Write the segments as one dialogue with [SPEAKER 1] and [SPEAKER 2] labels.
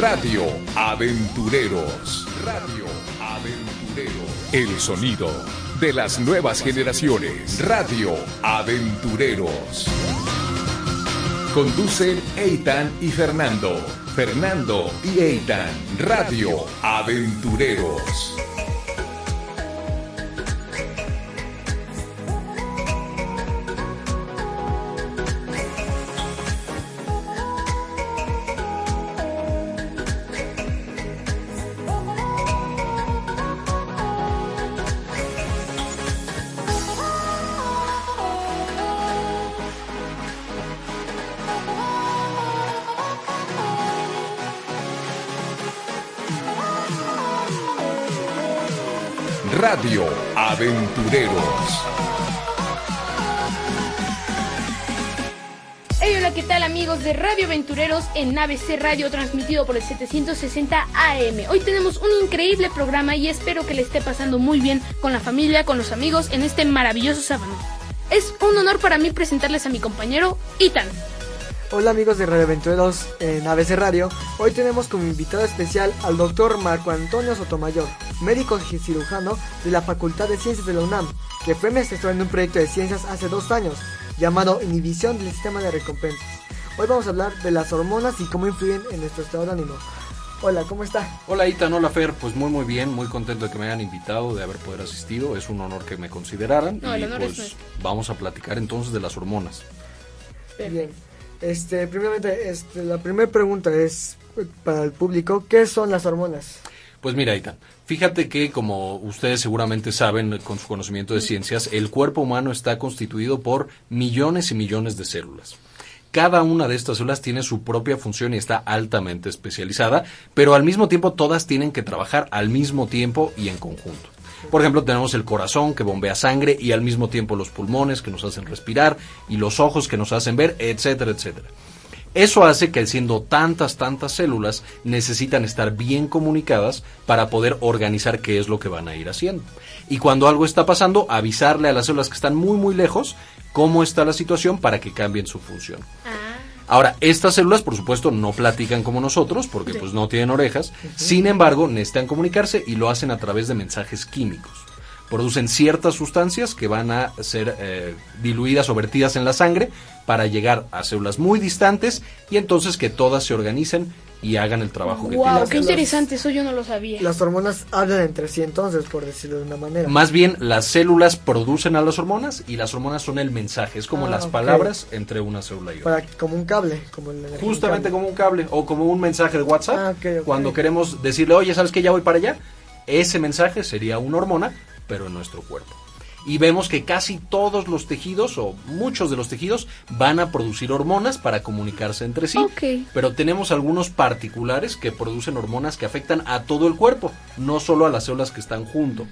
[SPEAKER 1] Radio Aventureros. Radio Aventureros. El sonido de las nuevas generaciones. Radio Aventureros. Conducen Eitan y Fernando. Fernando y Eitan. Radio Aventureros. Aventureros.
[SPEAKER 2] Hey, hola, ¿qué tal amigos de Radio Aventureros en ABC Radio transmitido por el 760 AM? Hoy tenemos un increíble programa y espero que le esté pasando muy bien con la familia, con los amigos en este maravilloso sábado. Es un honor para mí presentarles a mi compañero Itan.
[SPEAKER 3] Hola amigos de Radio Aventureros en ABC Radio. Hoy tenemos como invitado especial al doctor Marco Antonio Sotomayor, médico y cirujano de la Facultad de Ciencias de la UNAM, que fue maestro en un proyecto de ciencias hace dos años, llamado Inhibición del Sistema de Recompensas. Hoy vamos a hablar de las hormonas y cómo influyen en nuestro estado de ánimo. Hola, ¿cómo está?
[SPEAKER 4] Hola Itan, hola Fer, pues muy muy bien, muy contento de que me hayan invitado, de haber poder asistido, es un honor que me consideraran
[SPEAKER 2] No, el
[SPEAKER 4] y pues vamos a platicar entonces de las hormonas.
[SPEAKER 3] Bien. Este, primeramente, este, la primera pregunta es eh, para el público, ¿qué son las hormonas?
[SPEAKER 4] Pues mira Itan, fíjate que como ustedes seguramente saben con su conocimiento de ciencias, el cuerpo humano está constituido por millones y millones de células. Cada una de estas células tiene su propia función y está altamente especializada, pero al mismo tiempo todas tienen que trabajar al mismo tiempo y en conjunto. Por ejemplo, tenemos el corazón que bombea sangre y al mismo tiempo los pulmones que nos hacen respirar y los ojos que nos hacen ver, etcétera, etcétera. Eso hace que siendo tantas, tantas células, necesitan estar bien comunicadas para poder organizar qué es lo que van a ir haciendo. Y cuando algo está pasando, avisarle a las células que están muy, muy lejos cómo está la situación para que cambien su función. Ahora, estas células, por supuesto, no platican como nosotros, porque pues no tienen orejas. Sin embargo, necesitan comunicarse y lo hacen a través de mensajes químicos. Producen ciertas sustancias que van a ser eh, diluidas o vertidas en la sangre para llegar a células muy distantes y entonces que todas se organicen y hagan el trabajo que
[SPEAKER 2] Wow,
[SPEAKER 4] tienen.
[SPEAKER 2] qué interesante, eso yo no lo sabía.
[SPEAKER 3] Las hormonas hablan entre sí entonces, por decirlo de una manera.
[SPEAKER 4] Más bien, las células producen a las hormonas y las hormonas son el mensaje. Es como
[SPEAKER 3] Ah,
[SPEAKER 4] las palabras entre una célula y otra.
[SPEAKER 3] Para, como un cable, como el
[SPEAKER 4] Justamente
[SPEAKER 3] cable.
[SPEAKER 4] como un cable o como un mensaje de WhatsApp.
[SPEAKER 3] Ah.
[SPEAKER 4] Cuando queremos decirle, oye, ¿sabes que ya voy para allá? Ese mensaje sería una hormona, pero en nuestro cuerpo. Y vemos que casi todos los tejidos o muchos de los tejidos van a producir hormonas para comunicarse entre sí. Pero tenemos algunos particulares que producen hormonas que afectan a todo el cuerpo, no solo a las células que están junto.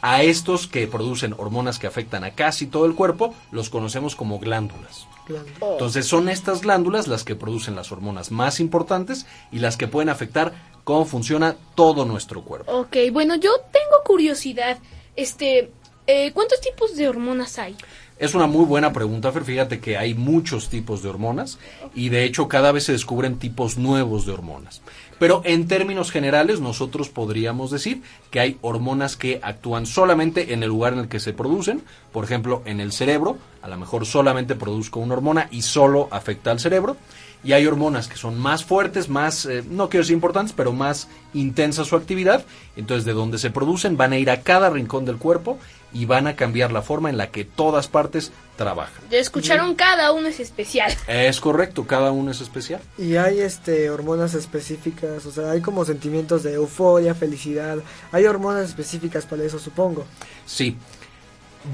[SPEAKER 4] A estos que producen hormonas que afectan a casi todo el cuerpo, los conocemos como glándulas.
[SPEAKER 3] Claro.
[SPEAKER 4] Entonces son estas glándulas las que producen las hormonas más importantes y las que pueden afectar cómo funciona todo nuestro cuerpo.
[SPEAKER 2] Ok, bueno, yo tengo curiosidad. Este, eh, ¿cuántos tipos de hormonas hay?
[SPEAKER 4] Es una muy buena pregunta, Fer. Fíjate que hay muchos tipos de hormonas y de hecho cada vez se descubren tipos nuevos de hormonas. Pero en términos generales nosotros podríamos decir que hay hormonas que actúan solamente en el lugar en el que se producen. Por ejemplo, en el cerebro, a lo mejor solamente produzco una hormona y solo afecta al cerebro. Y hay hormonas que son más fuertes, más, eh, no quiero decir importantes, pero más intensa su actividad. Entonces, de donde se producen van a ir a cada rincón del cuerpo y van a cambiar la forma en la que todas partes trabajan.
[SPEAKER 2] Ya escucharon, cada uno es especial.
[SPEAKER 4] Es correcto, cada uno es especial.
[SPEAKER 3] Y hay este hormonas específicas, o sea, hay como sentimientos de euforia, felicidad. Hay hormonas específicas para eso, supongo.
[SPEAKER 4] Sí.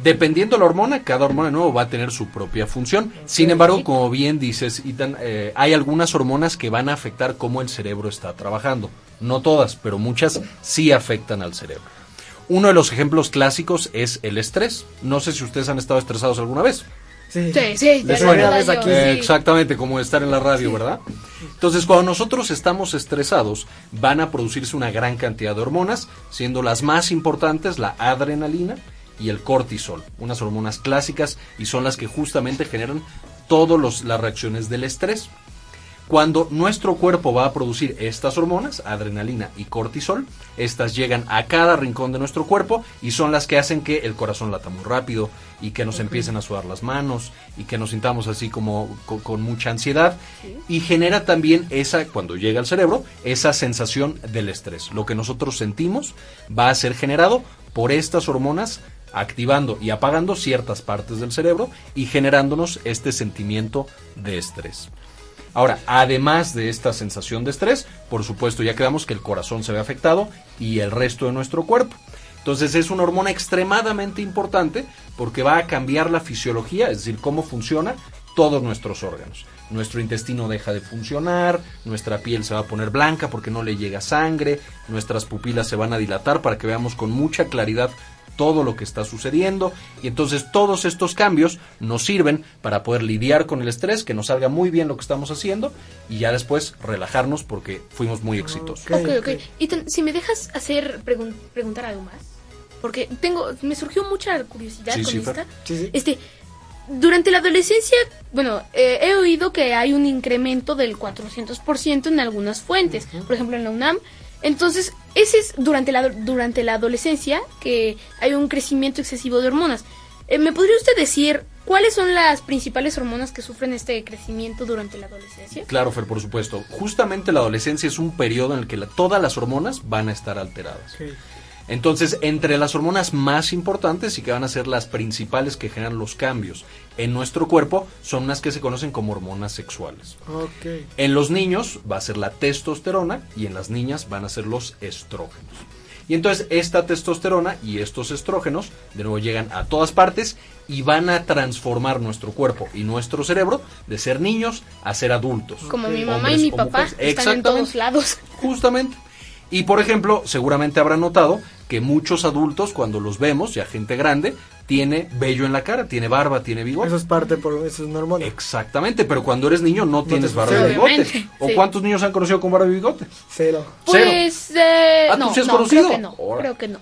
[SPEAKER 4] Dependiendo la hormona, cada hormona de nuevo va a tener su propia función. Sin embargo, como bien dices, Ethan, eh, hay algunas hormonas que van a afectar cómo el cerebro está trabajando. No todas, pero muchas sí afectan al cerebro. Uno de los ejemplos clásicos es el estrés. No sé si ustedes han estado estresados alguna vez.
[SPEAKER 3] Sí.
[SPEAKER 2] Sí, ya
[SPEAKER 3] vez aquí.
[SPEAKER 4] Eh, Exactamente, como estar en la radio, ¿verdad? Entonces, cuando nosotros estamos estresados, van a producirse una gran cantidad de hormonas, siendo las más importantes la adrenalina y el cortisol, unas hormonas clásicas y son las que justamente generan todas las reacciones del estrés. Cuando nuestro cuerpo va a producir estas hormonas, adrenalina y cortisol, estas llegan a cada rincón de nuestro cuerpo y son las que hacen que el corazón lata muy rápido y que nos empiecen a sudar las manos y que nos sintamos así como co- con, mucha ansiedad y genera también esa, cuando llega al cerebro, esa sensación del estrés. Lo que nosotros sentimos va a ser generado por estas hormonas activando y apagando ciertas partes del cerebro y generándonos este sentimiento de estrés. Ahora, además de esta sensación de estrés, por supuesto ya quedamos que el corazón se ve afectado y el resto de nuestro cuerpo. Entonces es una hormona extremadamente importante porque va a cambiar la fisiología, es decir, cómo funciona todos nuestros órganos. Nuestro intestino deja de funcionar, nuestra piel se va a poner blanca porque no le llega sangre, nuestras pupilas se van a dilatar para que veamos con mucha claridad todo lo que está sucediendo y entonces todos estos cambios nos sirven para poder lidiar con el estrés, que nos salga muy bien lo que estamos haciendo y ya después relajarnos porque fuimos muy exitosos.
[SPEAKER 3] Ok,
[SPEAKER 2] Ok. Y si me dejas hacer pregun- preguntar algo más, porque tengo, me surgió mucha curiosidad
[SPEAKER 4] Sí,
[SPEAKER 2] con
[SPEAKER 4] sí,
[SPEAKER 2] esta.
[SPEAKER 4] Fer.
[SPEAKER 3] Sí, sí.
[SPEAKER 2] Este, durante la adolescencia, bueno, eh, he oído que hay un incremento del 400% en algunas fuentes, por ejemplo en la UNAM. Entonces, ese es durante la, durante la adolescencia que hay un crecimiento excesivo de hormonas. Eh, ¿Me podría usted decir cuáles son las principales hormonas que sufren este crecimiento durante la adolescencia?
[SPEAKER 4] Claro, Fer, por supuesto. Justamente la adolescencia es un periodo en el que la- todas las hormonas van a estar alteradas. Entonces, entre las hormonas más importantes y que van a ser las principales que generan los cambios en nuestro cuerpo son unas que se conocen como hormonas sexuales.
[SPEAKER 3] Ok.
[SPEAKER 4] En los niños va a ser la testosterona y en las niñas van a ser los estrógenos. Y entonces esta testosterona y estos estrógenos de nuevo llegan a todas partes y van a transformar nuestro cuerpo y nuestro cerebro de ser niños a ser adultos.
[SPEAKER 2] Como mi mamá y mi papá están en
[SPEAKER 4] Exactamente.
[SPEAKER 2] todos lados.
[SPEAKER 4] Justamente. Y por ejemplo, seguramente habrán notado que muchos adultos cuando los vemos, ya gente grande, tiene vello en la cara, tiene barba, tiene bigote.
[SPEAKER 3] Eso es parte por eso es una hormona.
[SPEAKER 4] Exactamente, pero cuando eres niño no, tienes barba y bigote. ¿O
[SPEAKER 2] sí.
[SPEAKER 4] cuántos niños han conocido con barba y bigote?
[SPEAKER 3] Cero.
[SPEAKER 4] Cero.
[SPEAKER 2] Pues, eh,
[SPEAKER 4] Ah, ¿tú sí has
[SPEAKER 2] no,
[SPEAKER 4] conocido?
[SPEAKER 2] creo que no,
[SPEAKER 4] Ahora.
[SPEAKER 2] creo que no.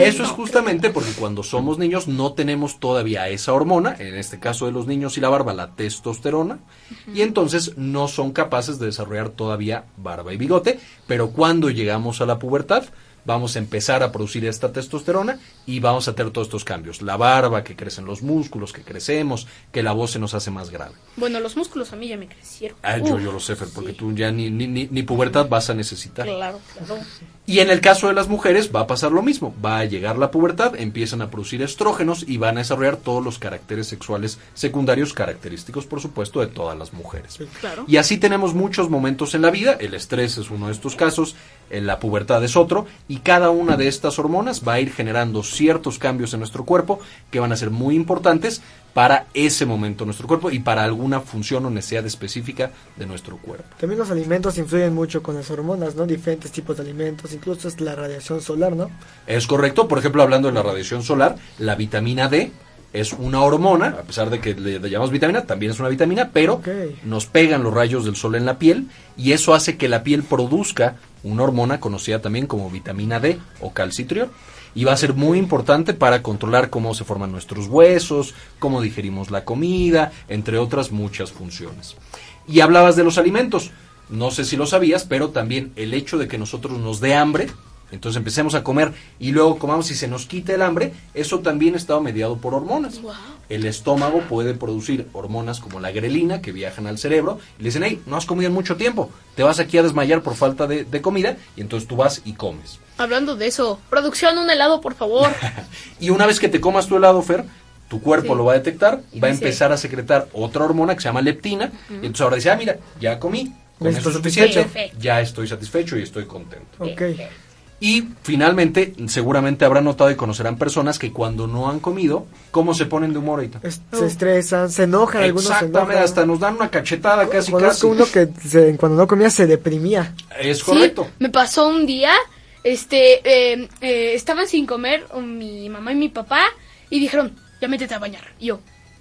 [SPEAKER 4] Eso es justamente porque cuando somos niños no tenemos todavía esa hormona, en este caso de los niños y la barba, la testosterona, y entonces no son capaces de desarrollar todavía barba y bigote, pero cuando llegamos a la pubertad vamos a empezar a producir esta testosterona y vamos a tener todos estos cambios. La barba, que crecen los músculos, que crecemos, que la voz se nos hace más grave.
[SPEAKER 2] Bueno, los músculos a mí ya me crecieron.
[SPEAKER 4] Ah, yo, yo lo sé, Fer, porque
[SPEAKER 2] sí,
[SPEAKER 4] tú ya ni, ni, ni, ni pubertad vas a necesitar.
[SPEAKER 2] Claro, claro.
[SPEAKER 4] Y en el caso de las mujeres va a pasar lo mismo. Va a llegar la pubertad, empiezan a producir estrógenos y van a desarrollar todos los caracteres sexuales secundarios característicos, por supuesto, de todas las mujeres.
[SPEAKER 2] Claro.
[SPEAKER 4] Y así tenemos muchos momentos en la vida. El estrés es uno de estos casos, eh, la pubertad es otro, y cada una de estas hormonas va a ir generando ciertos cambios en nuestro cuerpo que van a ser muy importantes para ese momento de nuestro cuerpo y para alguna función o necesidad específica de nuestro cuerpo.
[SPEAKER 3] También los alimentos influyen mucho con las hormonas, ¿no? Diferentes tipos de alimentos, incluso es la radiación solar, ¿no?
[SPEAKER 4] Es correcto, por ejemplo, hablando de la radiación solar, la vitamina D es una hormona, a pesar de que le, llamamos vitamina, también es una vitamina, pero nos pegan los rayos del sol en la piel y eso hace que la piel produzca una hormona conocida también como vitamina D o calcitriol. Y va a ser muy importante para controlar cómo se forman nuestros huesos, cómo digerimos la comida, entre otras muchas funciones. Y hablabas de los alimentos. No sé si lo sabías, pero también el hecho de que nosotros nos dé hambre, entonces empecemos a comer y luego comamos y se nos quita el hambre, eso también está mediado por hormonas.
[SPEAKER 2] Wow.
[SPEAKER 4] El estómago puede producir hormonas como la grelina que viajan al cerebro y le dicen, hey, no has comido en mucho tiempo, te vas aquí a desmayar por falta de, de comida y entonces tú vas y comes.
[SPEAKER 2] Hablando de eso, producción, un helado, por favor.
[SPEAKER 4] Y una vez que te comas tu helado, Fer, tu cuerpo
[SPEAKER 2] Sí.
[SPEAKER 4] lo va a detectar,
[SPEAKER 2] Y
[SPEAKER 4] va a empezar a secretar otra hormona que se llama leptina y entonces ahora dice, ah, mira, ya comí, con
[SPEAKER 3] Ya
[SPEAKER 4] eso es
[SPEAKER 3] estoy
[SPEAKER 4] suficiente,
[SPEAKER 2] satisfecho.
[SPEAKER 4] ya estoy satisfecho y estoy contento.
[SPEAKER 3] Ok.
[SPEAKER 4] Y finalmente, seguramente habrán notado y conocerán personas que cuando no han comido, ¿cómo se ponen de humor ahorita?
[SPEAKER 3] Se estresan, se enojan, algunos se enojan.
[SPEAKER 4] hasta nos dan una cachetada casi
[SPEAKER 3] Conozco
[SPEAKER 4] casi.
[SPEAKER 3] uno que se- cuando no comía se deprimía.
[SPEAKER 4] Es correcto.
[SPEAKER 2] Sí, me pasó un día, este, eh, eh, estaban sin comer mi mamá y mi papá y dijeron, ya métete a bañar. Y yo,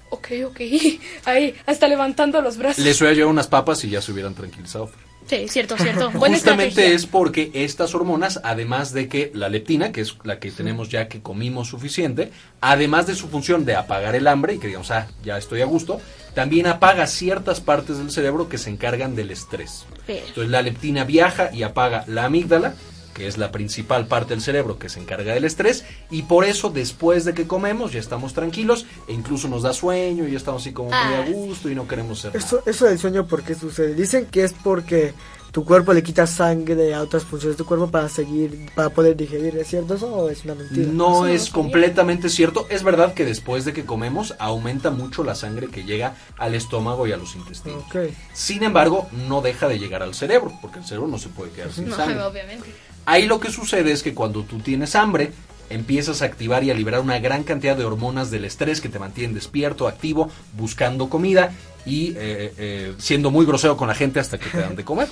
[SPEAKER 2] ok, ok, ahí, hasta levantando los brazos.
[SPEAKER 4] Les hubiera llevado unas papas y ya se hubieran tranquilizado.
[SPEAKER 2] Sí, cierto, cierto. Buena
[SPEAKER 4] Justamente
[SPEAKER 2] estrategia.
[SPEAKER 4] es porque estas hormonas, además de que la leptina, que es la que tenemos ya que comimos suficiente, además de su función de apagar el hambre y que digamos, ah, ya estoy a gusto, también apaga ciertas partes del cerebro que se encargan del estrés. Entonces la leptina viaja y apaga la amígdala, que es la principal parte del cerebro que se encarga del estrés, y por eso después de que comemos ya estamos tranquilos e incluso nos da sueño y ya estamos así como muy
[SPEAKER 2] Ah,
[SPEAKER 4] a gusto y no queremos ser
[SPEAKER 3] Eso, eso del sueño, ¿por qué sucede? Dicen que es porque tu cuerpo le quita sangre a otras funciones de tu cuerpo para seguir, para poder digerir. ¿Es cierto eso o es una mentira?
[SPEAKER 4] No es completamente cierto. Es verdad que después de que comemos aumenta mucho la sangre que llega al estómago y a los intestinos. Sin embargo, no deja de llegar al cerebro, porque el cerebro no se puede quedar sin
[SPEAKER 2] No,
[SPEAKER 4] sangre.
[SPEAKER 2] obviamente.
[SPEAKER 4] Ahí lo que sucede es que cuando tú tienes hambre, empiezas a activar y a liberar una gran cantidad de hormonas del estrés que te mantienen despierto, activo, buscando comida y eh, eh, siendo muy grosero con la gente hasta que te dan de comer.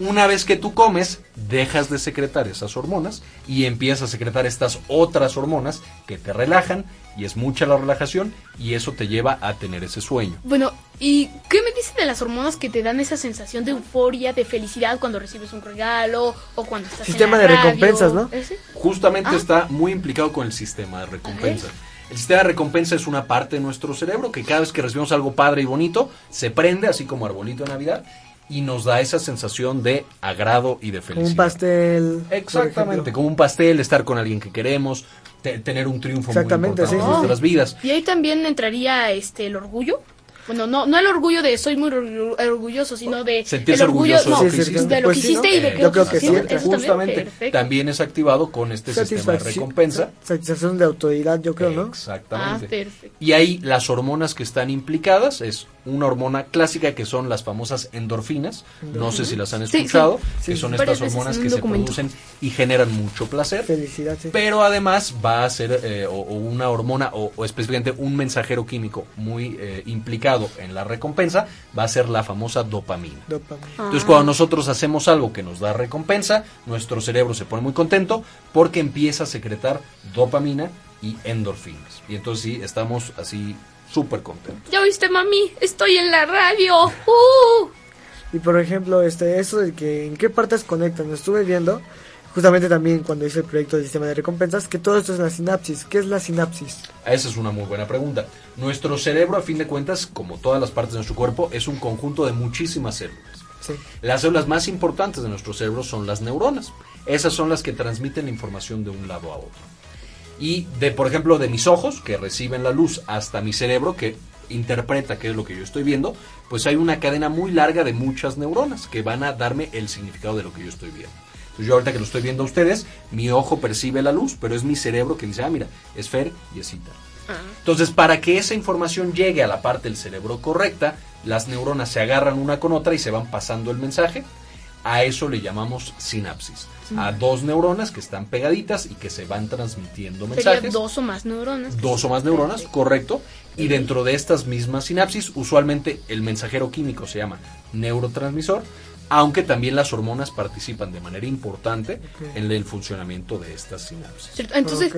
[SPEAKER 4] Una vez que tú comes, dejas de secretar esas hormonas y empiezas a secretar estas otras hormonas que te relajan y es mucha la relajación y eso te lleva a tener ese sueño.
[SPEAKER 2] Bueno, ¿y qué dice de las hormonas que te dan esa sensación de euforia, de felicidad cuando recibes un regalo o cuando estás
[SPEAKER 3] Sistema
[SPEAKER 2] en la
[SPEAKER 3] de
[SPEAKER 2] radio?
[SPEAKER 3] recompensas, ¿no?
[SPEAKER 2] ¿Ese?
[SPEAKER 4] Justamente
[SPEAKER 2] Ah.
[SPEAKER 4] está muy implicado con el sistema de recompensa. El sistema de recompensa es una parte de nuestro cerebro que cada vez que recibimos algo padre y bonito, se prende, así como arbolito de Navidad, y nos da esa sensación de agrado y de
[SPEAKER 3] Como
[SPEAKER 4] felicidad.
[SPEAKER 3] un pastel.
[SPEAKER 4] Exactamente, como un pastel, estar con alguien que queremos, te- tener un triunfo muy
[SPEAKER 3] Exactamente,
[SPEAKER 4] importante
[SPEAKER 3] sí,
[SPEAKER 4] en nuestras vidas.
[SPEAKER 2] Y ahí también entraría este el orgullo. Bueno, no, no el orgullo de soy muy orgu- orgulloso, sino de
[SPEAKER 4] Sentirse
[SPEAKER 2] el orgullo
[SPEAKER 4] orgulloso de
[SPEAKER 2] no,
[SPEAKER 4] lo que
[SPEAKER 3] Sí, sí,
[SPEAKER 4] hiciste.
[SPEAKER 2] de lo
[SPEAKER 3] Pues
[SPEAKER 2] que
[SPEAKER 3] sí,
[SPEAKER 2] hiciste
[SPEAKER 3] ¿no?
[SPEAKER 2] y de
[SPEAKER 3] Eh,
[SPEAKER 2] que
[SPEAKER 3] yo creo que sí
[SPEAKER 2] también,
[SPEAKER 4] Justamente,
[SPEAKER 2] perfecto.
[SPEAKER 4] también es activado con este sistema de recompensa.
[SPEAKER 3] Satisfacción de autoridad, yo creo, ¿no?
[SPEAKER 4] Exactamente.
[SPEAKER 2] Ah, perfecto.
[SPEAKER 4] Y ahí las hormonas que están implicadas es una hormona clásica que son las famosas endorfinas. No sé si las han escuchado,
[SPEAKER 3] sí.
[SPEAKER 4] que
[SPEAKER 3] Sí.
[SPEAKER 4] son estas hormonas que se producen y generan mucho placer.
[SPEAKER 3] Felicidad, sí.
[SPEAKER 4] Pero además va a ser eh, o, o una hormona o, o específicamente un mensajero químico muy eh, implicado en la recompensa va a ser la famosa dopamina.
[SPEAKER 3] Dopamina.
[SPEAKER 4] Entonces cuando nosotros hacemos algo que nos da recompensa, nuestro cerebro se pone muy contento porque empieza a secretar dopamina y endorfinas. Y entonces sí, estamos así súper contentos.
[SPEAKER 2] Ya oíste, mami, estoy en la radio. ¡Uh!
[SPEAKER 3] Y por ejemplo, este, eso de que en qué partes conectan, estuve viendo justamente también cuando hice el proyecto del sistema de recompensas, que todo esto es la sinapsis. ¿Qué es la sinapsis?
[SPEAKER 4] Esa es una muy buena pregunta. Nuestro cerebro, a fin de cuentas, como todas las partes de nuestro cuerpo, es un conjunto de muchísimas células.
[SPEAKER 3] Sí.
[SPEAKER 4] Las células más importantes de nuestro cerebro son las neuronas. Esas son las que transmiten la información de un lado a otro. Y de, por ejemplo, de mis ojos, que reciben la luz, hasta mi cerebro, que interpreta qué es lo que yo estoy viendo, pues hay una cadena muy larga de muchas neuronas que van a darme el significado de lo que yo estoy viendo. Entonces yo ahorita que lo estoy viendo a ustedes, mi ojo percibe la luz, pero es mi cerebro que dice, ah, mira, es Fer y es Ita. Entonces, para que esa información llegue a la parte del cerebro correcta, las neuronas se agarran una con otra y se van pasando el mensaje. A eso le llamamos sinapsis. A dos neuronas que están pegaditas y que se van transmitiendo
[SPEAKER 2] Sería
[SPEAKER 4] mensajes.
[SPEAKER 2] dos o más neuronas.
[SPEAKER 4] Dos o más neuronas, correcto. Y dentro de estas mismas sinapsis, usualmente el mensajero químico se llama neurotransmisor, aunque también las hormonas participan de manera importante en el funcionamiento de estas sinapsis.
[SPEAKER 2] ¿Cierto? Entonces,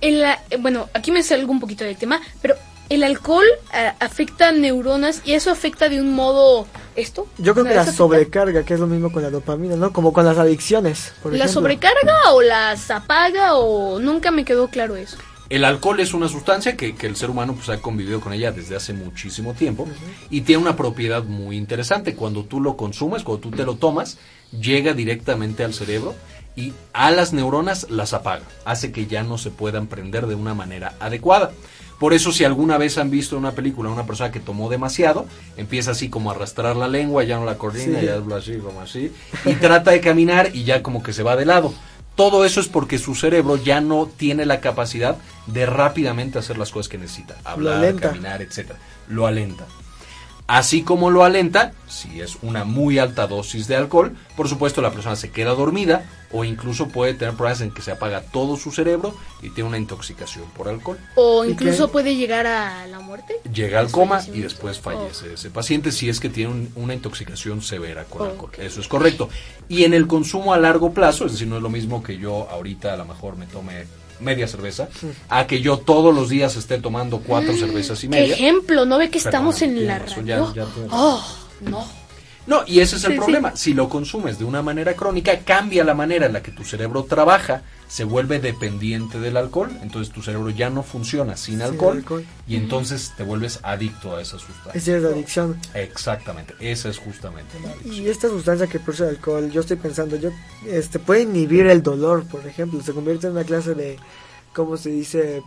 [SPEAKER 2] el, eh, bueno, aquí me salgo un poquito del tema, pero el alcohol eh, afecta neuronas y eso afecta de un modo esto.
[SPEAKER 3] Yo creo
[SPEAKER 2] ¿No
[SPEAKER 3] que la sobrecarga, que es lo mismo con la dopamina, ¿no? Como con las adicciones, por
[SPEAKER 2] ¿La
[SPEAKER 3] ejemplo.
[SPEAKER 2] sobrecarga o las apaga o nunca me quedó claro eso?
[SPEAKER 4] El alcohol es una sustancia que, que el ser humano pues, ha convivido con ella desde hace muchísimo tiempo y tiene una propiedad muy interesante. Cuando tú lo consumes, cuando tú te lo tomas, llega directamente al cerebro y a las neuronas las apaga. Hace que ya no se puedan prender de una manera adecuada. Por eso si alguna vez han visto en una película a una persona que tomó demasiado, empieza así como a arrastrar la lengua, ya no la coordina,
[SPEAKER 3] Sí.
[SPEAKER 4] ya habla así como así, y trata de caminar y ya como que se va de lado. Todo eso es porque su cerebro ya no tiene la capacidad de rápidamente hacer las cosas que necesita. Hablar, caminar, etcétera. Lo alenta. Así como lo alenta, si es una muy alta dosis de alcohol, por supuesto la persona se queda dormida o incluso puede tener problemas en que se apaga todo su cerebro y tiene una intoxicación por alcohol.
[SPEAKER 2] ¿O
[SPEAKER 3] ¿Y
[SPEAKER 2] incluso puede llegar a la muerte?
[SPEAKER 4] Llega al
[SPEAKER 2] ¿Es
[SPEAKER 4] coma y después
[SPEAKER 2] Oh.
[SPEAKER 4] fallece ese paciente si es que tiene un- una intoxicación severa con alcohol. Eso es correcto. Y en el consumo a largo plazo, es decir, no es lo mismo que yo ahorita a lo mejor me tome media cerveza, a que yo todos los días esté tomando cuatro cervezas y
[SPEAKER 2] Mm, ¿Qué
[SPEAKER 4] media.
[SPEAKER 2] ejemplo? ¿No ve que estamos en la radio?
[SPEAKER 4] ya- ya
[SPEAKER 2] oh, no.
[SPEAKER 4] No, y ese es el
[SPEAKER 2] Sí, sí.
[SPEAKER 4] problema. Si lo consumes de una manera crónica, cambia la manera en la que tu cerebro trabaja, se vuelve dependiente del alcohol, entonces tu cerebro ya no funciona sin,
[SPEAKER 3] Sin
[SPEAKER 4] alcohol,
[SPEAKER 3] alcohol.
[SPEAKER 4] y entonces te vuelves adicto a esa
[SPEAKER 3] Es
[SPEAKER 4] sustancia.
[SPEAKER 3] decir, la adicción.
[SPEAKER 4] Exactamente, esa es justamente la adicción.
[SPEAKER 3] Y esta sustancia que produce el alcohol, yo estoy pensando, yo este puede inhibir el dolor, por ejemplo, se convierte en una clase de ¿cómo se dice?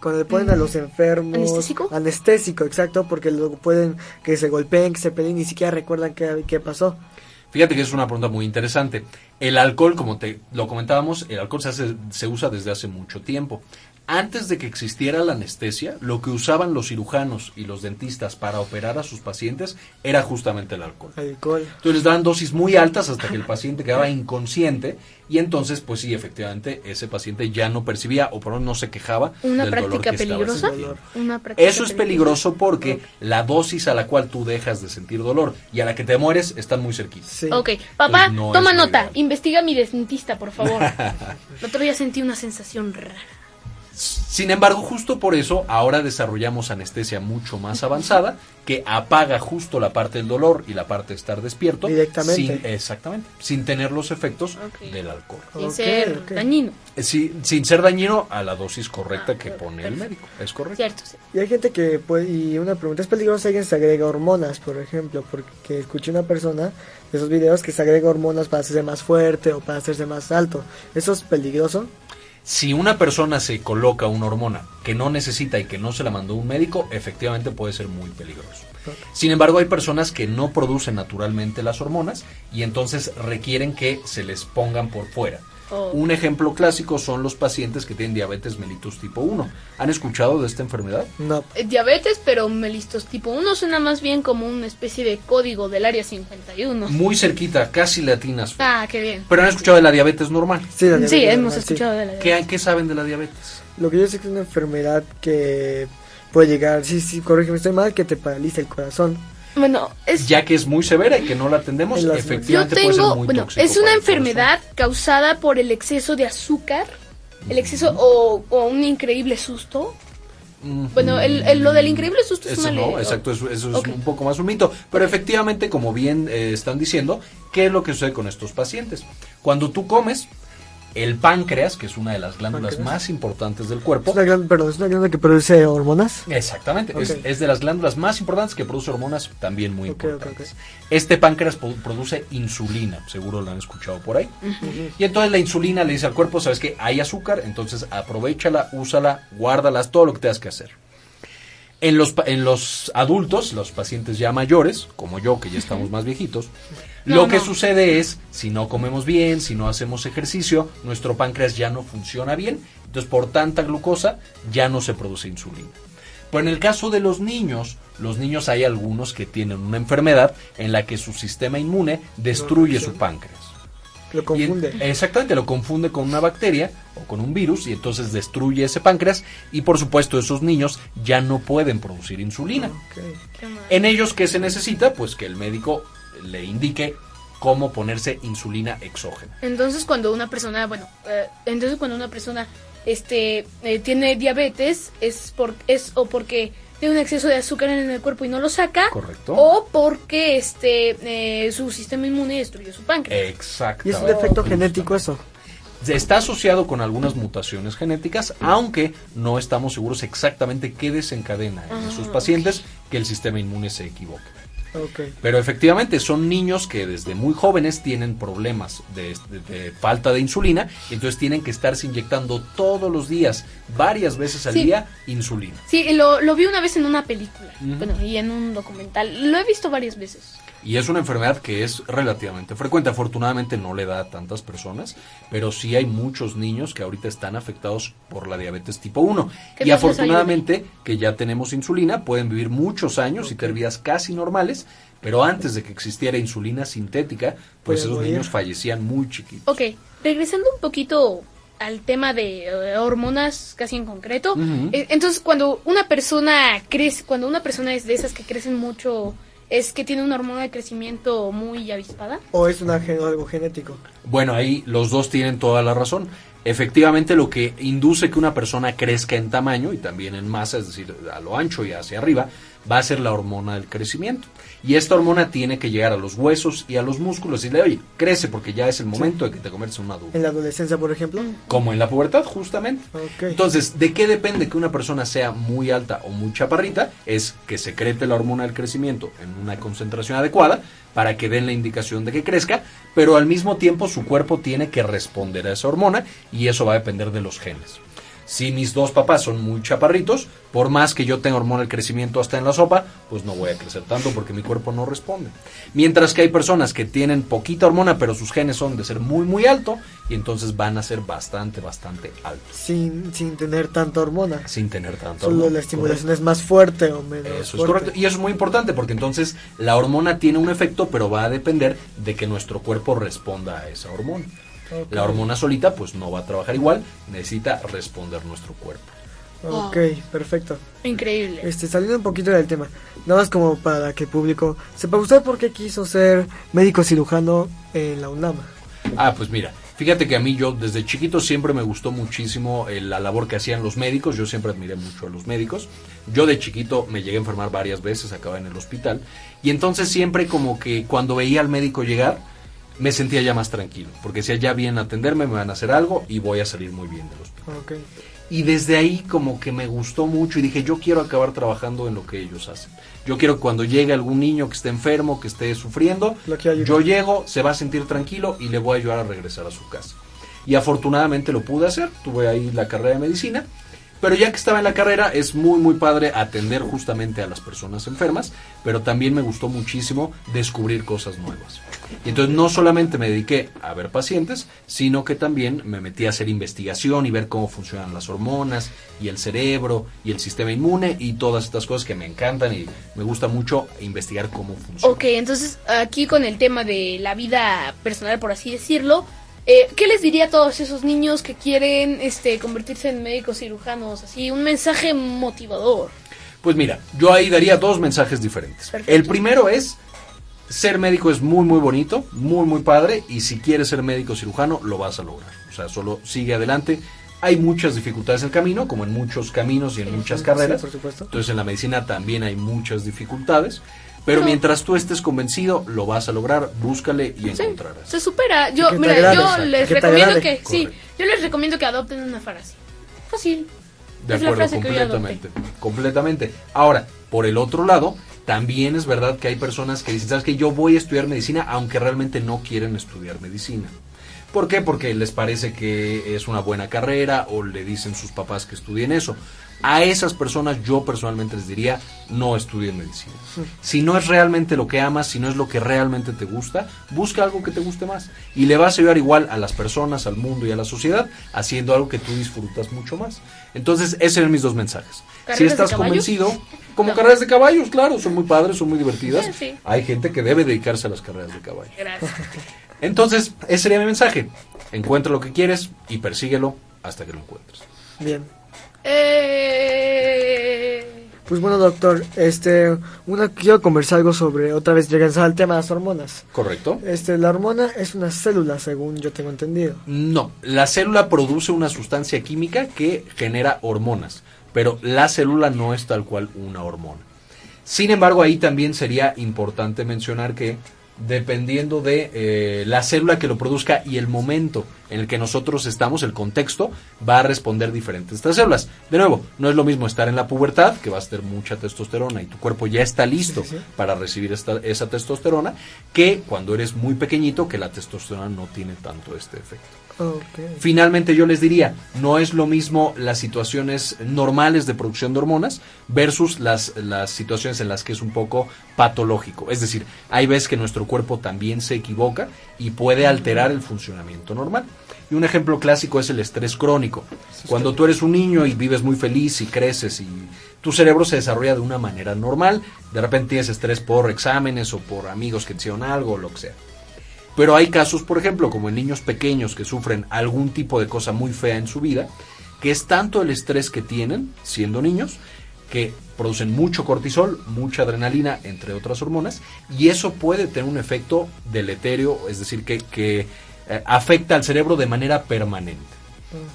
[SPEAKER 3] Cuando le ponen a los enfermos
[SPEAKER 2] ¿Anestésico?
[SPEAKER 3] anestésico, exacto, porque luego pueden que se golpeen, que se peleen, ni siquiera recuerdan qué, qué pasó.
[SPEAKER 4] Fíjate que es una pregunta muy interesante. El alcohol, como te lo comentábamos, el alcohol se, hace- se usa desde hace mucho tiempo. Antes de que existiera la anestesia, lo que usaban los cirujanos y los dentistas para operar a sus pacientes era justamente el alcohol.
[SPEAKER 3] Alcohol.
[SPEAKER 4] Entonces les daban dosis muy altas hasta que el paciente quedaba inconsciente y entonces, pues sí, efectivamente, ese paciente ya no percibía o por lo menos no se quejaba
[SPEAKER 2] ¿Una
[SPEAKER 4] del dolor
[SPEAKER 2] práctica
[SPEAKER 4] que estaba
[SPEAKER 2] peligrosa?
[SPEAKER 4] sintiendo.
[SPEAKER 2] Una práctica
[SPEAKER 4] Eso es
[SPEAKER 2] peligrosa.
[SPEAKER 4] peligroso porque la dosis a la cual tú dejas de sentir dolor y a la que te mueres están muy cerquitas.
[SPEAKER 3] Sí.
[SPEAKER 2] Ok, papá,
[SPEAKER 4] Entonces, no
[SPEAKER 2] toma nota, investiga mi dentista, por favor. El otro día sentí una sensación rara.
[SPEAKER 4] Sin embargo, justo por eso ahora desarrollamos anestesia mucho más avanzada que apaga justo la parte del dolor y la parte de estar despierto.
[SPEAKER 3] Directamente.
[SPEAKER 4] Sin, exactamente. Sin tener los efectos del alcohol.
[SPEAKER 2] Sin ser dañino,
[SPEAKER 4] Eh, sí, sin ser dañino a la dosis correcta
[SPEAKER 2] Ah,
[SPEAKER 4] que pone el médico. Es correcto.
[SPEAKER 2] cierto. sí.
[SPEAKER 3] Y hay gente que puede, y una pregunta, ¿es peligroso si alguien se agrega hormonas, por ejemplo? Porque escuché una persona de esos videos que se agrega hormonas para hacerse más fuerte o para hacerse más alto. ¿Eso es peligroso?
[SPEAKER 4] Si una persona se coloca una hormona que no necesita y que no se la mandó un médico, efectivamente puede ser muy peligroso. Sin embargo, hay personas que no producen naturalmente las hormonas y entonces requieren que se les pongan por fuera.
[SPEAKER 2] Oh.
[SPEAKER 4] Un ejemplo clásico son los pacientes que tienen diabetes mellitus tipo 1. ¿Han escuchado de esta enfermedad?
[SPEAKER 3] No.
[SPEAKER 2] Eh, Diabetes, pero melistos tipo 1 suena más bien como una especie de código del área 51.
[SPEAKER 4] Muy cerquita, casi latinas.
[SPEAKER 2] Ah, qué bien.
[SPEAKER 4] Pero han escuchado de la diabetes normal.
[SPEAKER 3] Sí, la
[SPEAKER 2] Sí,
[SPEAKER 3] diabetes
[SPEAKER 2] hemos
[SPEAKER 3] normal, sí.
[SPEAKER 2] escuchado de la
[SPEAKER 4] ¿Qué, qué saben de la diabetes?
[SPEAKER 3] Lo que yo sé que es una enfermedad que puede llegar, sí, sí, corrígeme, estoy mal, que te paraliza el corazón.
[SPEAKER 2] Bueno, es
[SPEAKER 4] Ya que es muy severa y que no la atendemos,
[SPEAKER 2] yo
[SPEAKER 4] efectivamente puede ser muy
[SPEAKER 2] bueno,
[SPEAKER 4] tóxico
[SPEAKER 2] es una enfermedad causada por el exceso de azúcar, el exceso o, o un increíble susto. Bueno, el, el- lo del increíble susto es
[SPEAKER 4] Eso
[SPEAKER 2] una
[SPEAKER 4] no,
[SPEAKER 2] ley-
[SPEAKER 4] exacto, eso, es un poco más un mito. Pero efectivamente, como bien eh, están diciendo, ¿qué es lo que sucede con estos pacientes? Cuando tú comes, el páncreas, que es una de las glándulas
[SPEAKER 3] Páncreas.
[SPEAKER 4] más importantes del
[SPEAKER 3] Es
[SPEAKER 4] cuerpo,
[SPEAKER 3] una gran, perdón, es una glándula que produce hormonas.
[SPEAKER 4] Exactamente, es, es de las glándulas más importantes que produce hormonas también muy importantes. Este páncreas produ- produce insulina, seguro lo han escuchado por ahí. Y entonces la insulina le dice al cuerpo, sabes que hay azúcar, entonces aprovechala, úsala, guárdalas, todo lo que tengas que hacer. En los, en los adultos, los pacientes ya mayores, como yo, que ya estamos más viejitos,
[SPEAKER 2] No,
[SPEAKER 4] lo que
[SPEAKER 2] no.
[SPEAKER 4] sucede es, si no comemos bien, si no hacemos ejercicio, nuestro páncreas ya no funciona bien, entonces por tanta glucosa ya no se produce insulina. Pero en el caso de los niños, los niños hay algunos que tienen una enfermedad en la que su sistema inmune destruye su páncreas.
[SPEAKER 3] Lo
[SPEAKER 4] Y-
[SPEAKER 3] confunde.
[SPEAKER 4] exactamente, lo confunde con una bacteria o con un virus y entonces destruye ese páncreas y por supuesto esos niños ya no pueden producir insulina. En ellos, ¿qué se necesita? Pues que el médico le indique cómo ponerse insulina exógena.
[SPEAKER 2] Entonces cuando una persona, bueno, eh, entonces cuando una persona este eh, tiene diabetes es por es o porque tiene un exceso de azúcar en el cuerpo y no lo saca
[SPEAKER 4] Correcto.
[SPEAKER 2] o porque este eh, su sistema inmune destruyó su páncreas.
[SPEAKER 4] Exacto.
[SPEAKER 3] Y es un defecto genético eso.
[SPEAKER 4] Está asociado con algunas mutaciones genéticas, aunque no estamos seguros exactamente qué desencadena en
[SPEAKER 2] Ah,
[SPEAKER 4] esos
[SPEAKER 2] ok.
[SPEAKER 4] pacientes que el sistema inmune se equivoque. Pero efectivamente son niños que desde muy jóvenes tienen problemas de, de- de falta de insulina y entonces tienen que estarse inyectando todos los días, varias veces al
[SPEAKER 2] Sí.
[SPEAKER 4] día, insulina.
[SPEAKER 2] Sí, lo, lo vi una vez en una película, bueno, y en un documental. Lo he visto varias veces.
[SPEAKER 4] Y es una enfermedad que es relativamente frecuente. Afortunadamente no le da a tantas personas, pero sí hay muchos niños que ahorita están afectados por la diabetes tipo 1.
[SPEAKER 2] Que
[SPEAKER 4] Y afortunadamente que ya tenemos insulina, pueden vivir muchos años y tener vidas casi normales, pero antes de que existiera insulina sintética, pues esos
[SPEAKER 3] morir.
[SPEAKER 4] niños fallecían muy chiquitos.
[SPEAKER 2] Ok, regresando un poquito al tema de eh, hormonas casi en concreto. Eh, entonces, cuando una persona crece, cuando una persona es de esas que crecen mucho, es que tiene una hormona de crecimiento muy avispada.
[SPEAKER 3] O es una, gen- algo genético.
[SPEAKER 4] Bueno, ahí los dos tienen toda la razón. Efectivamente, lo que induce que una persona crezca en tamaño y también en masa, es decir, a lo ancho y hacia arriba, va a ser la hormona del crecimiento. Y esta hormona tiene que llegar a los huesos y a los músculos y le oye, crece porque ya es el momento de que te conviertas en un adulto.
[SPEAKER 3] En la adolescencia, por ejemplo.
[SPEAKER 4] Como en la pubertad, justamente. Entonces, ¿de qué depende que una persona sea muy alta o muy chaparrita? Es que secrete la hormona del crecimiento en una concentración adecuada para que den la indicación de que crezca, pero al mismo tiempo su cuerpo tiene que responder a esa hormona y eso va a depender de los genes. Si mis dos papás son muy chaparritos, por más que yo tenga hormona del crecimiento hasta en la sopa, pues no voy a crecer tanto porque mi cuerpo no responde. Mientras que hay personas que tienen poquita hormona, pero sus genes son de ser muy, muy alto, y entonces van a ser bastante, bastante altos,
[SPEAKER 3] Sin, sin tener tanta hormona.
[SPEAKER 4] sin tener tanta
[SPEAKER 3] Solo
[SPEAKER 4] hormona.
[SPEAKER 3] la estimulación es más fuerte o menos
[SPEAKER 4] Eso es correcto. Y eso es muy importante porque entonces la hormona tiene un efecto, pero va a depender de que nuestro cuerpo responda a esa hormona. La hormona solita pues no va a trabajar igual, necesita responder nuestro cuerpo.
[SPEAKER 3] Ok, perfecto.
[SPEAKER 2] Increíble.
[SPEAKER 3] Este, saliendo un poquito del tema, nada más como para que el público sepa usted por qué quiso ser médico cirujano en la UNAM.
[SPEAKER 4] Ah, pues mira, fíjate que a mí yo desde chiquito siempre me gustó muchísimo eh, la labor que hacían los médicos, yo siempre admiré mucho a los médicos. Yo de chiquito me llegué a enfermar varias veces, acabé en el hospital, y entonces siempre como que cuando veía al médico llegar, me sentía ya más tranquilo, porque decía ya vienen a atenderme, me van a hacer algo y voy a salir muy bien del hospital.
[SPEAKER 3] Ok.
[SPEAKER 4] Y desde ahí como que me gustó mucho y dije, yo quiero acabar trabajando en lo que ellos hacen. Yo quiero que cuando llegue algún niño que esté enfermo, que esté sufriendo, yo llego, se va a sentir tranquilo y le voy a ayudar a regresar a su casa. Y afortunadamente lo pude hacer, tuve ahí la carrera de medicina, pero ya que estaba en la carrera es muy muy padre atender justamente a las personas enfermas, pero también me gustó muchísimo descubrir cosas nuevas. Y entonces no solamente me dediqué a ver pacientes, sino que también me metí a hacer investigación y ver cómo funcionan las hormonas y el cerebro y el sistema inmune y todas estas cosas que me encantan y me gusta mucho investigar cómo funciona.
[SPEAKER 2] Ok, entonces aquí con el tema de la vida personal, por así decirlo, eh, ¿qué les diría a todos esos niños que quieren este, convertirse en médicos cirujanos? Así, un mensaje motivador.
[SPEAKER 4] Pues mira, yo ahí daría dos mensajes diferentes.
[SPEAKER 2] Perfecto.
[SPEAKER 4] El primero es, ser médico es muy, muy bonito, muy, muy padre, y si quieres ser médico cirujano, lo vas a lograr. O sea, solo sigue adelante. Hay muchas dificultades en el camino, como en muchos caminos y en muchas
[SPEAKER 3] sí,
[SPEAKER 4] carreras.
[SPEAKER 3] por supuesto.
[SPEAKER 4] Entonces en la medicina también hay muchas dificultades. Pero
[SPEAKER 2] Pero-
[SPEAKER 4] mientras tú estés convencido, lo vas a lograr, búscale y
[SPEAKER 2] Sí,
[SPEAKER 4] encontrarás.
[SPEAKER 2] se supera. Yo,
[SPEAKER 3] Que te
[SPEAKER 2] mira,
[SPEAKER 3] agrade,
[SPEAKER 2] yo
[SPEAKER 3] exacto.
[SPEAKER 2] les
[SPEAKER 3] Que
[SPEAKER 2] recomiendo
[SPEAKER 3] agrade.
[SPEAKER 2] que, sí, yo les recomiendo que adopten una frase. Fácil.
[SPEAKER 4] De
[SPEAKER 2] es la
[SPEAKER 4] acuerdo,
[SPEAKER 2] que yo
[SPEAKER 4] completamente. Completamente. Ahora, por el otro lado, también es verdad que hay personas que dicen, ¿sabes que Yo voy a estudiar medicina, aunque realmente no quieren estudiar medicina. ¿Por qué? Porque les parece que es una buena carrera o le dicen sus papás que estudien eso. A esas personas yo personalmente les diría, no estudien medicina. Si no es realmente lo que amas, si no es lo que realmente te gusta, busca algo que te guste más. Y le vas a ayudar igual a las personas, al mundo y a la sociedad, haciendo algo que tú disfrutas mucho más. Entonces, esos serían mis dos mensajes. Si
[SPEAKER 2] ¿Carreras de
[SPEAKER 4] estás convencido, como
[SPEAKER 2] No.
[SPEAKER 4] carreras de caballos, claro, son muy padres, son muy divertidas.
[SPEAKER 2] Sí, sí.
[SPEAKER 4] Hay gente que debe dedicarse a las carreras de caballos.
[SPEAKER 2] Gracias.
[SPEAKER 4] Entonces, ese sería mi mensaje. Encuentra lo que quieres y persíguelo hasta que lo encuentres.
[SPEAKER 3] Bien.
[SPEAKER 2] Eh,
[SPEAKER 3] Pues bueno, doctor, este, una, quiero conversar algo sobre, otra vez regresar al tema de las hormonas.
[SPEAKER 4] ¿Correcto?
[SPEAKER 3] Este, la hormona es una célula, según yo tengo entendido.
[SPEAKER 4] No, la célula produce una sustancia química que genera hormonas, pero la célula no es tal cual una hormona. Sin embargo, ahí también sería importante mencionar que dependiendo de eh, la célula que lo produzca y el momento en el que nosotros estamos, el contexto, va a responder diferentes estas células. De nuevo, no es lo mismo estar en la pubertad, que vas a tener mucha testosterona y tu cuerpo ya está listo
[SPEAKER 3] Sí, sí, sí.
[SPEAKER 4] para recibir esta, esa testosterona, que cuando eres muy pequeñito, que la testosterona no tiene tanto este efecto. Finalmente yo les diría, no es lo mismo las situaciones normales de producción de hormonas versus las, las situaciones en las que es un poco patológico. Es decir, hay veces que nuestro cuerpo también se equivoca y puede alterar el funcionamiento normal. Y un ejemplo clásico es el estrés crónico. Cuando tú eres un niño y vives muy feliz y creces y tu cerebro se desarrolla de una manera normal, de repente tienes estrés por exámenes o por amigos que te hicieron algo o lo que sea. Pero hay casos, por ejemplo, como en niños pequeños que sufren algún tipo de cosa muy fea en su vida, que es tanto el estrés que tienen siendo niños, que producen mucho cortisol, mucha adrenalina, entre otras hormonas, y eso puede tener un efecto deleterio, es decir, que, que eh, afecta al cerebro de manera permanente.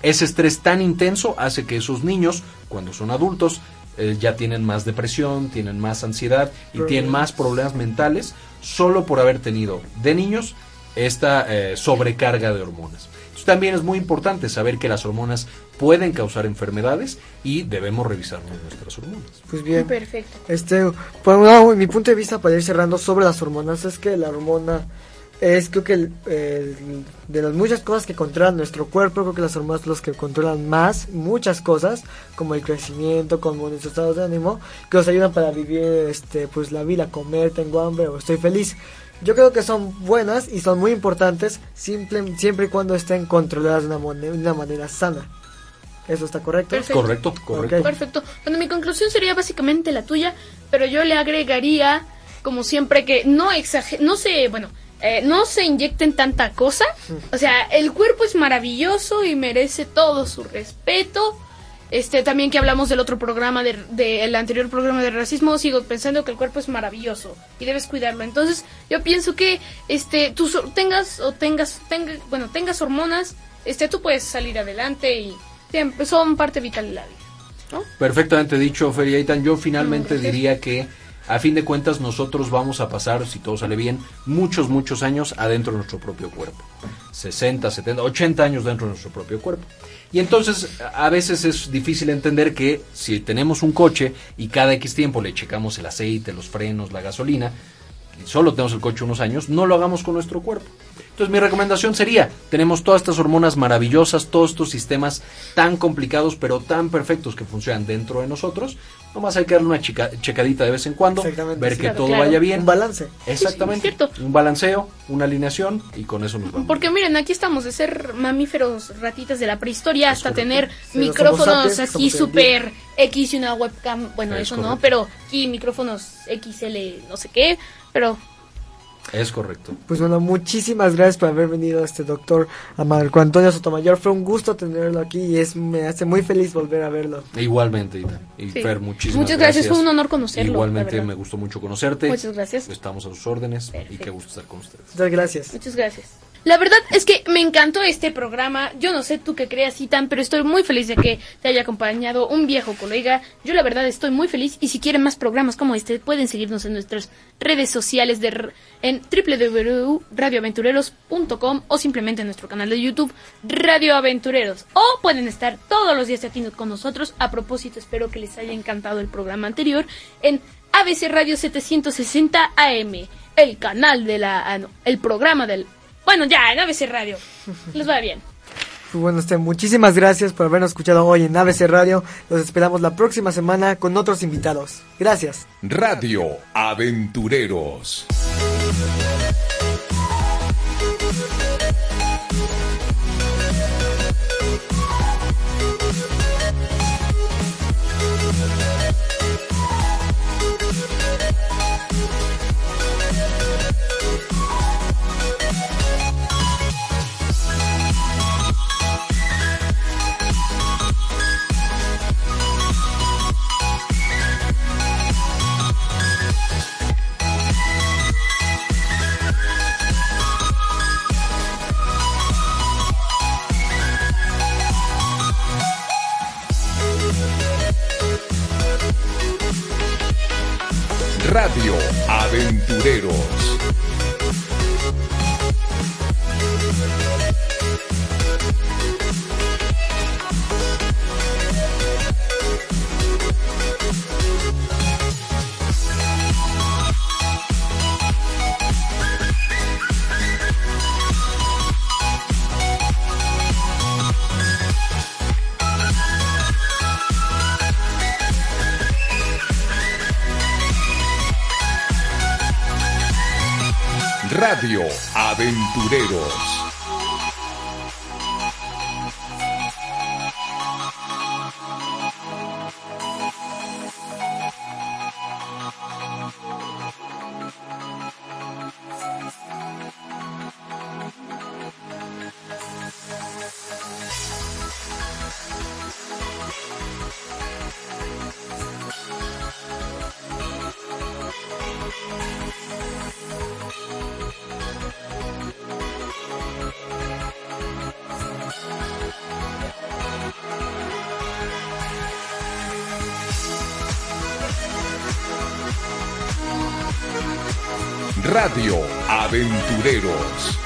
[SPEAKER 4] Ese estrés tan intenso hace que esos niños, cuando son adultos, eh, ya tienen más depresión, tienen más ansiedad y tienen más problemas mentales solo por haber tenido de niños esta eh, sobrecarga de hormonas. Entonces, también es muy importante saber que las hormonas pueden causar enfermedades y debemos revisar nuestras hormonas.
[SPEAKER 3] Pues bien.
[SPEAKER 2] Perfecto.
[SPEAKER 3] Este, pues, no, mi punto de vista para ir cerrando sobre las hormonas es que la hormona es creo que el- el- de las muchas cosas que controlan nuestro cuerpo, creo que las hormonas son los que controlan más muchas cosas, como el crecimiento, como nuestros estados de ánimo, que nos ayudan para vivir este pues la vida, comer, tengo hambre o estoy feliz. Yo creo que son buenas y son muy importantes simple- siempre y cuando estén controladas de una, mone- de una manera sana. ¿Eso está correcto?
[SPEAKER 2] Perfecto.
[SPEAKER 4] Correcto, correcto.
[SPEAKER 2] Perfecto. Bueno, mi conclusión sería básicamente la tuya, pero yo le agregaría, como siempre, que no exager no se, bueno, eh, no se inyecten tanta cosa. O sea, el cuerpo es maravilloso y merece todo su respeto. Este, también que hablamos del otro programa, del de, anterior programa de racismo, sigo pensando que el cuerpo es maravilloso y debes cuidarlo. Entonces, yo pienso que, este, tú tengas o tengas, tenga, bueno, tengas hormonas, este, tú puedes salir adelante y son parte vital de la vida. ¿no?
[SPEAKER 4] Perfectamente dicho, Feria Aitan. Yo finalmente diría que a fin de cuentas nosotros vamos a pasar, si todo sale bien, muchos, muchos años adentro de nuestro propio cuerpo. 60, 70, 80 años dentro de nuestro propio cuerpo. Y entonces a veces es difícil entender que si tenemos un coche y cada X tiempo le checamos el aceite, los frenos, la gasolina, y solo tenemos el coche unos años, no lo hagamos con nuestro cuerpo. Entonces mi recomendación sería, tenemos todas estas hormonas maravillosas, todos estos sistemas tan complicados pero tan perfectos que funcionan dentro de nosotros, nomás hay que darle una chica- checadita de vez en cuando,
[SPEAKER 3] Exactamente,
[SPEAKER 4] ver
[SPEAKER 3] sí.
[SPEAKER 4] que
[SPEAKER 2] Claro,
[SPEAKER 4] todo
[SPEAKER 2] claro.
[SPEAKER 4] vaya bien.
[SPEAKER 3] Un balance.
[SPEAKER 4] Exactamente.
[SPEAKER 2] Sí, sí, cierto.
[SPEAKER 4] un balanceo, una alineación y con eso nos vamos.
[SPEAKER 2] Porque miren, aquí estamos de ser mamíferos ratitas de la prehistoria hasta
[SPEAKER 4] correcto.
[SPEAKER 2] tener micrófonos
[SPEAKER 3] sapiens,
[SPEAKER 2] aquí super X y una webcam, bueno,
[SPEAKER 4] Es
[SPEAKER 2] eso no, pero aquí micrófonos XL no sé qué, pero
[SPEAKER 4] Es correcto.
[SPEAKER 3] Pues bueno, muchísimas gracias por haber venido este doctor a Marco Antonio Sotomayor. Fue un gusto tenerlo aquí y es me hace muy feliz volver a verlo.
[SPEAKER 4] Igualmente, Ita. Y
[SPEAKER 2] Sí.
[SPEAKER 4] Fer, muchísimas
[SPEAKER 2] Muchas gracias, fue un honor conocerlo,
[SPEAKER 4] Igualmente me gustó mucho conocerte.
[SPEAKER 2] Muchas gracias.
[SPEAKER 4] Estamos a sus órdenes y
[SPEAKER 2] Perfecto.
[SPEAKER 4] qué gusto estar con ustedes.
[SPEAKER 3] Muchas gracias.
[SPEAKER 2] muchas gracias. La verdad es que me encantó este programa. Yo no sé tú qué creas, Itan, pero estoy muy feliz de que te haya acompañado un viejo colega. Yo la verdad estoy muy feliz y si quieren más programas como este, pueden seguirnos en nuestras redes sociales de en www.radioaventureros.com o simplemente en nuestro canal de YouTube Radio Aventureros. O pueden estar todos los días aquí con nosotros. A propósito, espero que les haya encantado el programa anterior en ABC Radio 760 AM, el canal de la ah, el programa del bueno, ya, en ABC Radio. Les va bien.
[SPEAKER 3] Pues bueno, este, muchísimas gracias por habernos escuchado hoy en ABC Radio. Los esperamos la próxima semana con otros invitados. Gracias.
[SPEAKER 1] Radio Aventureros. Radio Aventureros. Radio Aventureros.